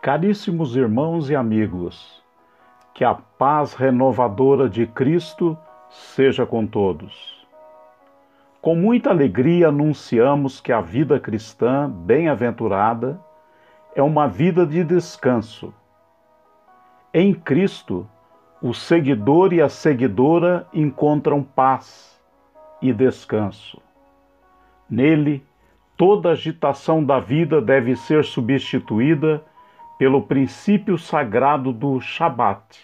Caríssimos irmãos e amigos, que a paz renovadora de Cristo seja com todos. Com muita alegria anunciamos que a vida cristã bem-aventurada é uma vida de descanso. Em Cristo, o seguidor e a seguidora encontram paz e descanso. Nele, toda agitação da vida deve ser substituída pelo princípio sagrado do Shabat,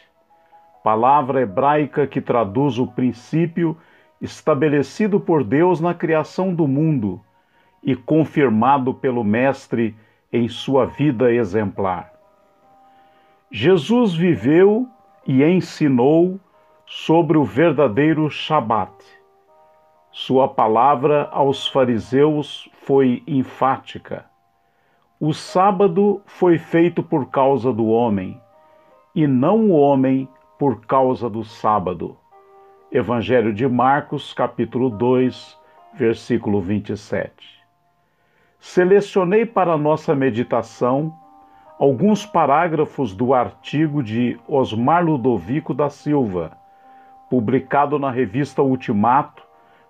palavra hebraica que traduz o princípio estabelecido por Deus na criação do mundo e confirmado pelo Mestre em sua vida exemplar. Jesus viveu e ensinou sobre o verdadeiro Shabat. Sua palavra aos fariseus foi enfática o sábado foi feito por causa do homem, e não o homem por causa do sábado. Evangelho de Marcos, capítulo 2, versículo 27. Selecionei para nossa meditação alguns parágrafos do artigo de Osmar Ludovico da Silva, publicado na revista Ultimato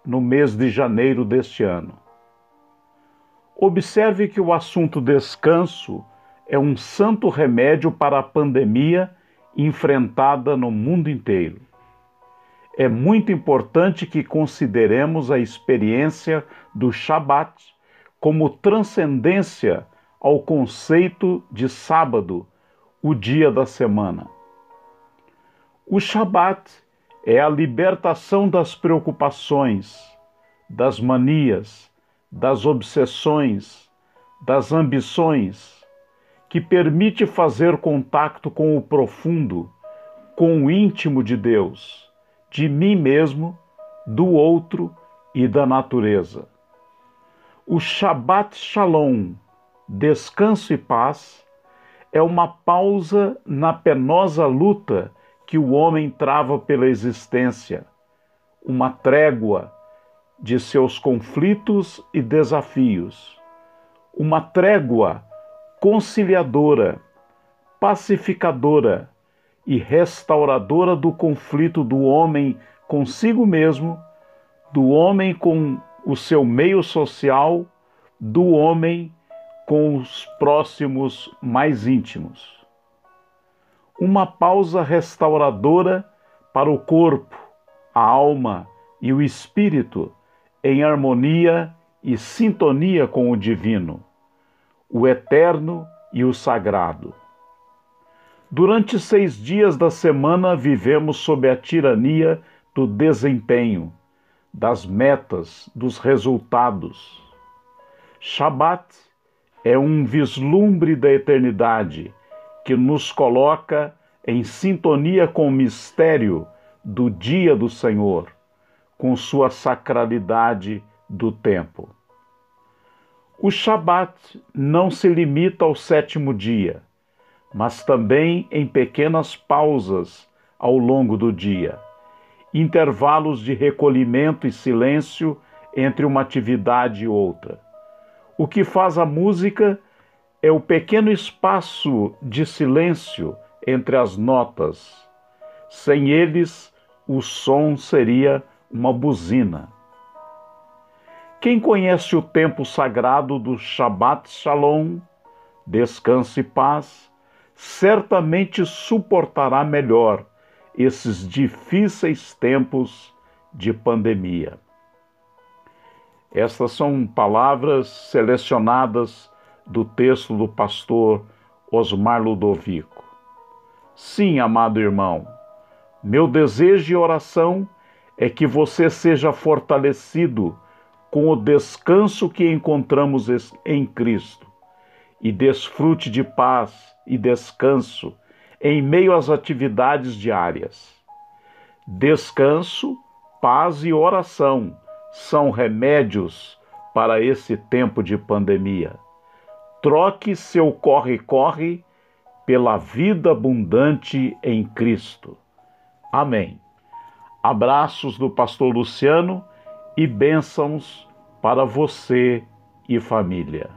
no mês de janeiro deste ano. Observe que o assunto descanso é um santo remédio para a pandemia enfrentada no mundo inteiro. É muito importante que consideremos a experiência do Shabat como transcendência ao conceito de sábado, o dia da semana. O Shabat é a libertação das preocupações, das manias, das obsessões, das ambições, que permite fazer contato com o profundo, com o íntimo de Deus, de mim mesmo, do outro e da natureza. O Shabbat Shalom, descanso e paz, é uma pausa na penosa luta que o homem trava pela existência, uma trégua de seus conflitos e desafios, uma trégua conciliadora, pacificadora e restauradora do conflito do homem consigo mesmo, do homem com o seu meio social, do homem com os próximos mais íntimos. Uma pausa restauradora para o corpo, a alma e o espírito em harmonia e sintonia com o divino, o eterno e o sagrado. Durante seis dias da semana vivemos sob a tirania do desempenho, das metas, dos resultados. Shabat é um vislumbre da eternidade que nos coloca em sintonia com o mistério do dia do Senhor com sua sacralidade do tempo. O Shabat não se limita ao sétimo dia, mas também em pequenas pausas ao longo do dia, intervalos de recolhimento e silêncio entre uma atividade e outra. O que faz a música é o pequeno espaço de silêncio entre as notas. Sem eles, o som seria uma buzina. Quem conhece o tempo sagrado do Shabbat Shalom, descanso e paz, certamente suportará melhor esses difíceis tempos de pandemia. Estas são palavras selecionadas do texto do pastor Osmar Ludovico. Sim, amado irmão, meu desejo e oração é que você seja fortalecido com o descanso que encontramos em Cristo e desfrute de paz e descanso em meio às atividades diárias. Descanso, paz e oração são remédios para esse tempo de pandemia. Troque seu corre-corre pela vida abundante em Cristo. Amém. Abraços do pastor Luciano e bênçãos para você e família.